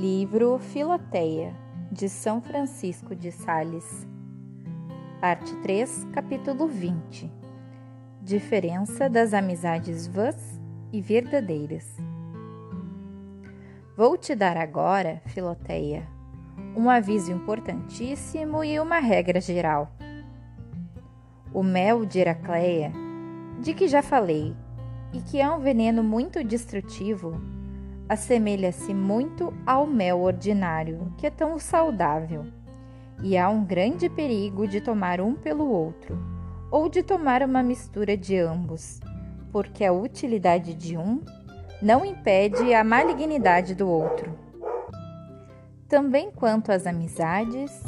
Livro Filoteia, de São Francisco de Sales. Parte 3, capítulo 20. Diferença das amizades vãs e verdadeiras. Vou te dar agora, Filoteia, um aviso importantíssimo e uma regra geral. O mel de Heracleia, de que já falei, e que é um veneno muito destrutivo, assemelha-se muito ao mel ordinário, que é tão saudável, e há um grande perigo de tomar um pelo outro, ou de tomar uma mistura de ambos, porque a utilidade de um não impede a malignidade do outro. Também quanto às amizades,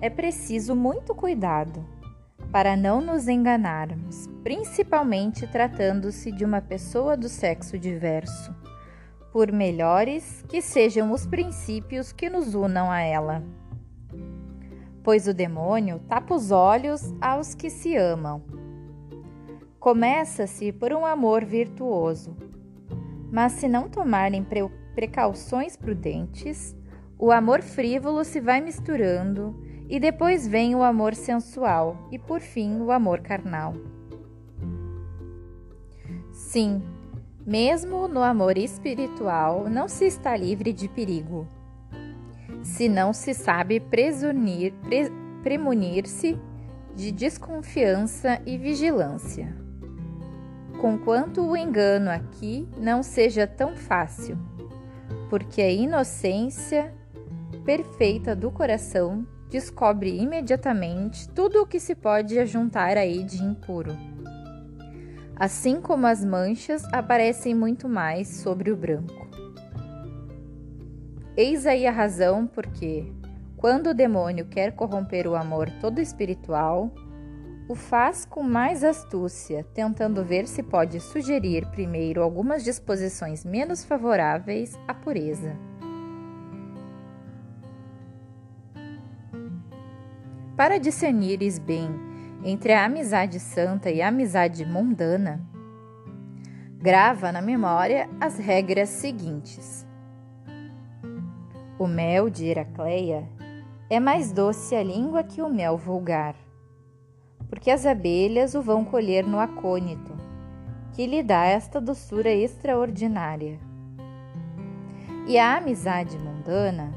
é preciso muito cuidado para não nos enganarmos, principalmente tratando-se de uma pessoa do sexo diverso, por melhores que sejam os princípios que nos unam a ela. Pois o demônio tapa os olhos aos que se amam. Começa-se por um amor virtuoso, mas se não tomarem precauções prudentes, o amor frívolo se vai misturando e depois vem o amor sensual e por fim o amor carnal. Sim, mesmo no amor espiritual não se está livre de perigo. Se não se sabe presunir, pre, premunir-se de desconfiança e vigilância. Conquanto o engano aqui não seja tão fácil, porque a inocência perfeita do coração descobre imediatamente tudo o que se pode ajuntar aí de impuro. Assim como as manchas aparecem muito mais sobre o branco. Eis aí a razão porque, quando o demônio quer corromper o amor todo espiritual, o faz com mais astúcia, tentando ver se pode sugerir primeiro algumas disposições menos favoráveis à pureza. Para discernires bem entre a amizade santa e a amizade mundana, grava na memória as regras seguintes. O mel de Heracleia é mais doce a língua que o mel vulgar, porque as abelhas o vão colher no acônito, que lhe dá esta doçura extraordinária. E a amizade mundana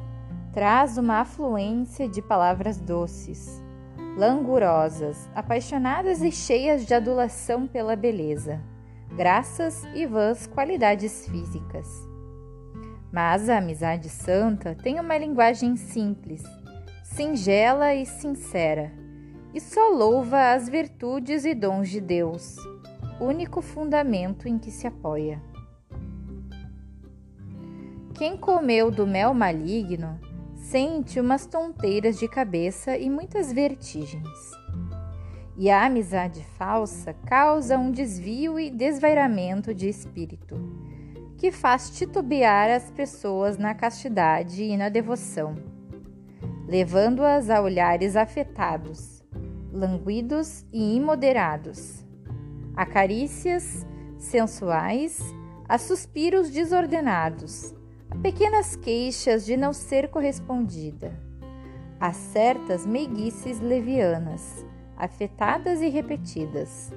traz uma afluência de palavras doces, langurosas, apaixonadas e cheias de adulação pela beleza, graças e vãs qualidades físicas. Mas a amizade santa tem uma linguagem simples, singela e sincera, e só louva as virtudes e dons de Deus, único fundamento em que se apoia. Quem comeu do mel maligno sente umas tonteiras de cabeça e muitas vertigens. E a amizade falsa causa um desvio e desvairamento de espírito, que faz titubear as pessoas na castidade e na devoção, levando-as a olhares afetados, languidos e imoderados, a carícias sensuais, a suspiros desordenados, pequenas queixas de não ser correspondida, a certas meiguices levianas, afetadas e repetidas,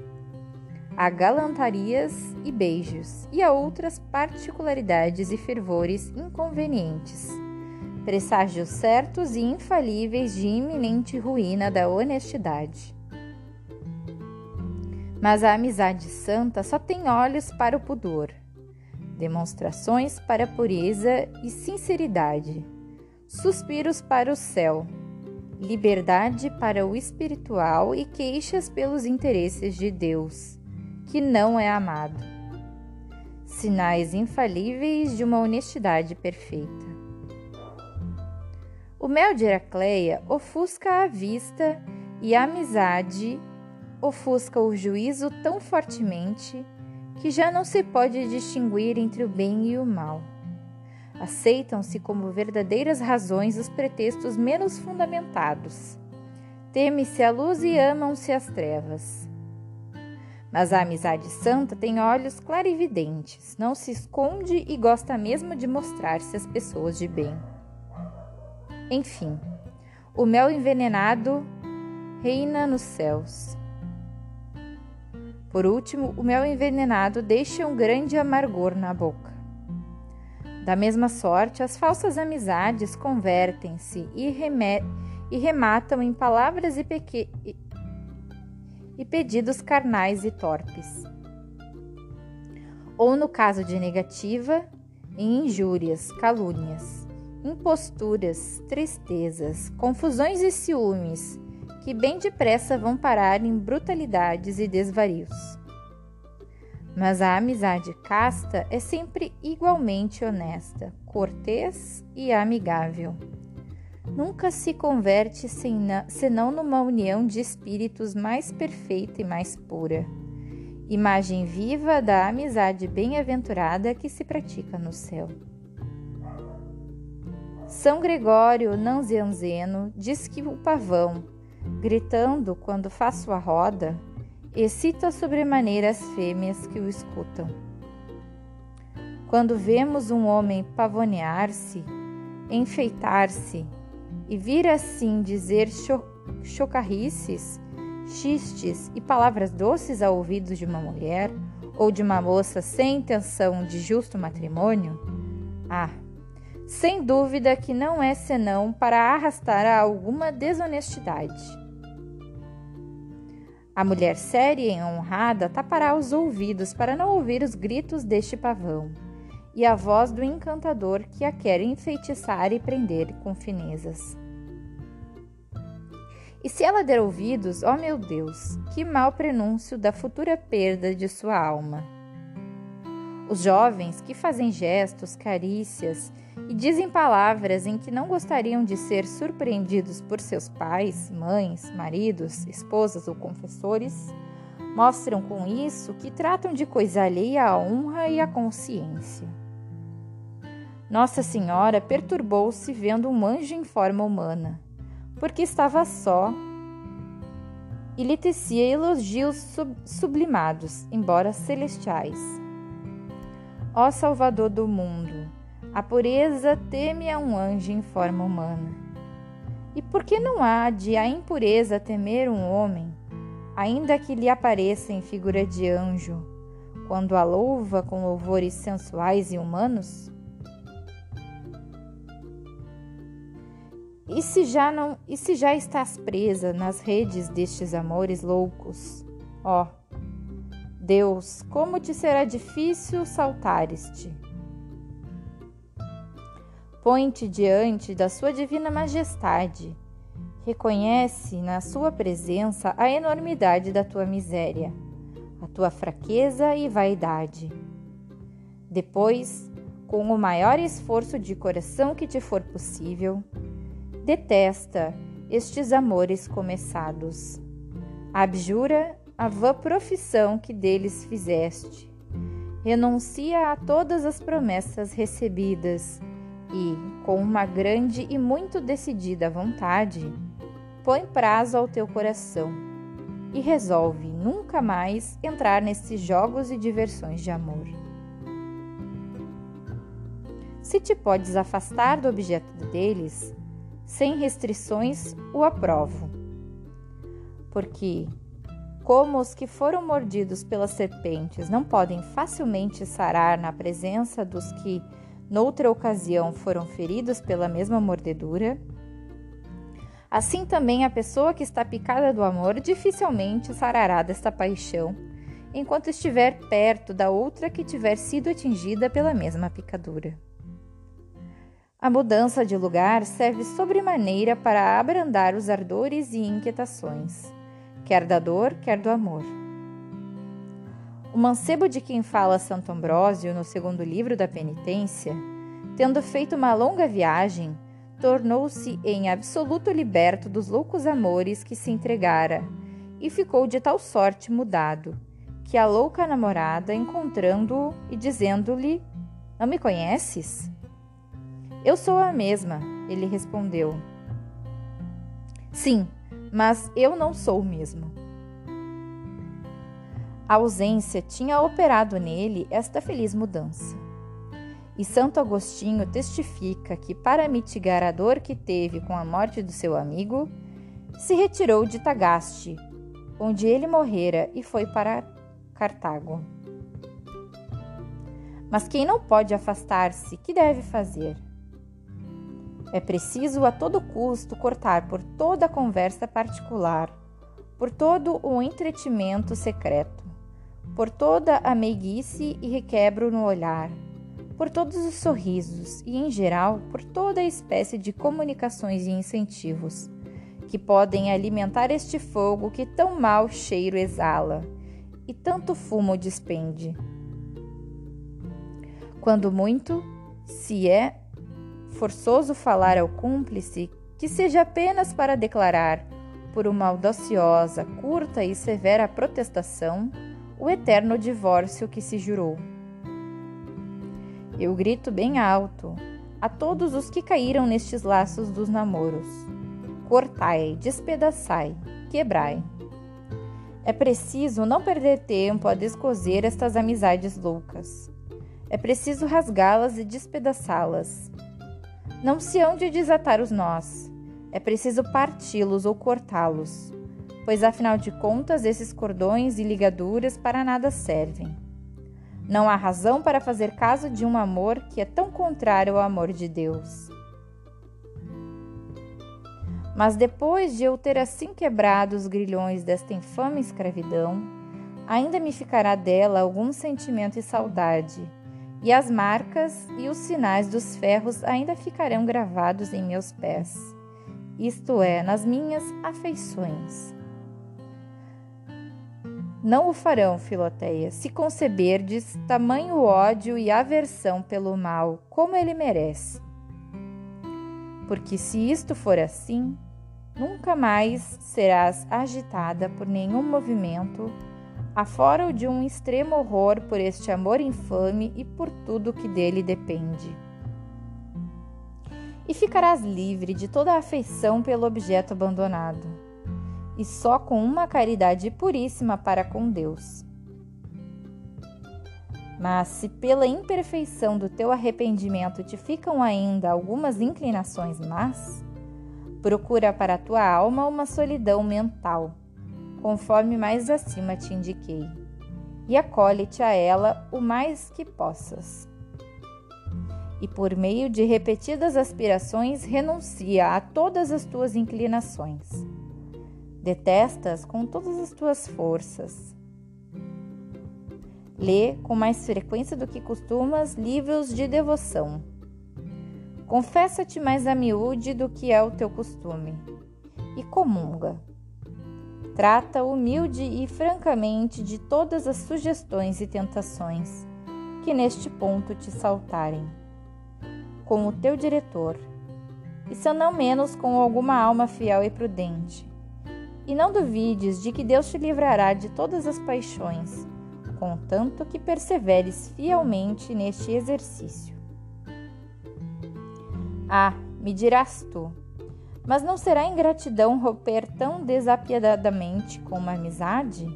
a galantarias e beijos, e a outras particularidades e fervores inconvenientes, presságios certos e infalíveis de iminente ruína da honestidade. Mas a amizade santa só tem olhos para o pudor demonstrações para pureza e sinceridade, suspiros para o céu, liberdade para o espiritual e queixas pelos interesses de Deus, que não é amado. Sinais infalíveis de uma honestidade perfeita. O mel de Heracleia ofusca a vista e a amizade ofusca o juízo tão fortemente que já não se pode distinguir entre o bem e o mal. Aceitam-se como verdadeiras razões os pretextos menos fundamentados. Teme-se a luz e amam-se as trevas. Mas a amizade santa tem olhos clarividentes, não se esconde e gosta mesmo de mostrar-se às pessoas de bem. Enfim, o mel envenenado reina nos céus. Por último, o mel envenenado deixa um grande amargor na boca. Da mesma sorte, as falsas amizades convertem-se e, e, rematam em palavras e, e pedidos carnais e torpes. Ou, no caso de negativa, em injúrias, calúnias, imposturas, tristezas, confusões e ciúmes, que bem depressa vão parar em brutalidades e desvarios. Mas a amizade casta é sempre igualmente honesta, cortês e amigável. Nunca se converte senão numa união de espíritos mais perfeita e mais pura, imagem viva da amizade bem-aventurada que se pratica no céu. São Gregório Nanzianzeno diz que o pavão, gritando quando faz sua roda, excita sobremaneira as fêmeas que o escutam. Quando vemos um homem pavonear-se, enfeitar-se e vir assim dizer cho chocarrices, xistes e palavras doces ao ouvido de uma mulher ou de uma moça sem intenção de justo matrimônio, ah, sem dúvida que não é senão para arrastar a alguma desonestidade. A mulher séria e honrada tapará os ouvidos para não ouvir os gritos deste pavão e a voz do encantador que a quer enfeitiçar e prender com finezas. E se ela der ouvidos, ó meu Deus, que mau prenúncio da futura perda de sua alma. Os jovens que fazem gestos, carícias e dizem palavras em que não gostariam de ser surpreendidos por seus pais, mães, maridos, esposas ou confessores, mostram com isso que tratam de coisa alheia à honra e à consciência. Nossa Senhora perturbou-se vendo um anjo em forma humana, porque estava só e lhe tecia elogios sublimados, embora celestiais. Ó Salvador do mundo, a pureza teme a um anjo em forma humana. E por que não há de a impureza temer um homem, ainda que lhe apareça em figura de anjo, quando a louva com louvores sensuais e humanos? E se já não, e se já estás presa nas redes destes amores loucos? Ó, oh, Deus, como te será difícil saltares-te? Põe-te diante da Sua Divina Majestade. Reconhece na Sua presença a enormidade da tua miséria, a tua fraqueza e vaidade. Depois, com o maior esforço de coração que te for possível, detesta estes amores começados. Abjura a vã profissão que deles fizeste. Renuncia a todas as promessas recebidas e, com uma grande e muito decidida vontade, põe prazo ao teu coração e resolve nunca mais entrar nesses jogos e diversões de amor. Se te podes afastar do objeto deles, sem restrições, o aprovo. Porque, como os que foram mordidos pelas serpentes não podem facilmente sarar na presença dos que noutra ocasião foram feridos pela mesma mordedura, assim também a pessoa que está picada do amor dificilmente sarará desta paixão, enquanto estiver perto da outra que tiver sido atingida pela mesma picadura. A mudança de lugar serve sobremaneira para abrandar os ardores e inquietações, quer da dor, quer do amor. O mancebo de quem fala Santo Ambrósio no segundo livro da Penitência, tendo feito uma longa viagem, tornou-se em absoluto liberto dos loucos amores que se entregara e ficou de tal sorte mudado que a louca namorada, encontrando-o e dizendo-lhe: Não me conheces? Eu sou a mesma, ele respondeu. Sim, mas eu não sou o mesmo. A ausência tinha operado nele esta feliz mudança. E Santo Agostinho testifica que, para mitigar a dor que teve com a morte do seu amigo, se retirou de Tagaste, onde ele morrera, e foi para Cartago. Mas quem não pode afastar-se, que deve fazer? É preciso a todo custo cortar por toda a conversa particular, por todo o entretimento secreto, por toda a meiguice e requebro no olhar, por todos os sorrisos e, em geral, por toda a espécie de comunicações e incentivos que podem alimentar este fogo que tão mau cheiro exala e tanto fumo despende. Quando muito, se é forçoso falar ao cúmplice, que seja apenas para declarar, por uma audaciosa, curta e severa protestação, o eterno divórcio que se jurou. Eu grito bem alto a todos os que caíram nestes laços dos namoros: cortai, despedaçai, quebrai. É preciso não perder tempo a descoser estas amizades loucas. É preciso rasgá-las e despedaçá-las. Não se hão de desatar os nós. É preciso parti-los ou cortá-los, pois afinal de contas esses cordões e ligaduras para nada servem. Não há razão para fazer caso de um amor que é tão contrário ao amor de Deus. Mas depois de eu ter assim quebrado os grilhões desta infame escravidão, ainda me ficará dela algum sentimento e saudade, e as marcas e os sinais dos ferros ainda ficarão gravados em meus pés, isto é, nas minhas afeições. Não o farão, Filoteia, se conceberdes tamanho ódio e aversão pelo mal, como ele merece. Porque se isto for assim, nunca mais serás agitada por nenhum movimento, afora o de um extremo horror por este amor infame e por tudo que dele depende. E ficarás livre de toda afeição pelo objeto abandonado e só com uma caridade puríssima para com Deus. Mas se pela imperfeição do teu arrependimento te ficam ainda algumas inclinações más, procura para a tua alma uma solidão mental, conforme mais acima te indiquei, e acolhe-te a ela o mais que possas. E por meio de repetidas aspirações, renuncia a todas as tuas inclinações Detestas com todas as tuas forças. Lê com mais frequência do que costumas livros de devoção. Confessa-te mais a miúde do que é o teu costume e comunga. Trata humilde e francamente de todas as sugestões e tentações que neste ponto te saltarem, com o teu diretor, e se não menos com alguma alma fiel e prudente e não duvides de que Deus te livrará de todas as paixões, contanto que perseveres fielmente neste exercício. Ah, me dirás tu, mas não será ingratidão romper tão desapiedadamente com uma amizade?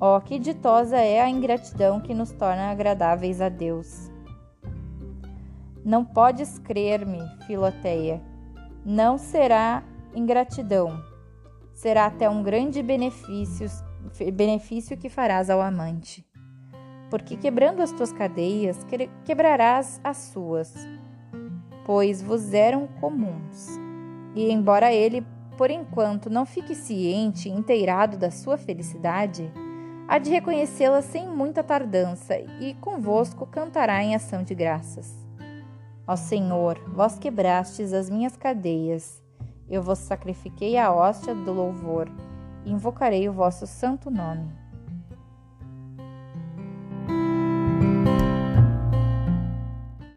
Oh, que ditosa é a ingratidão que nos torna agradáveis a Deus. Não podes crer-me, Filoteia, não será ingratidão. Será até um grande benefício, benefício que farás ao amante. Porque quebrando as tuas cadeias, quebrarás as suas, pois vos eram comuns. E embora ele, por enquanto, não fique ciente e inteirado da sua felicidade, há de reconhecê-la sem muita tardança e convosco cantará em ação de graças. Ó Senhor, vós quebrastes as minhas cadeias eu vos sacrifiquei a hóstia do louvor, invocarei o vosso santo nome.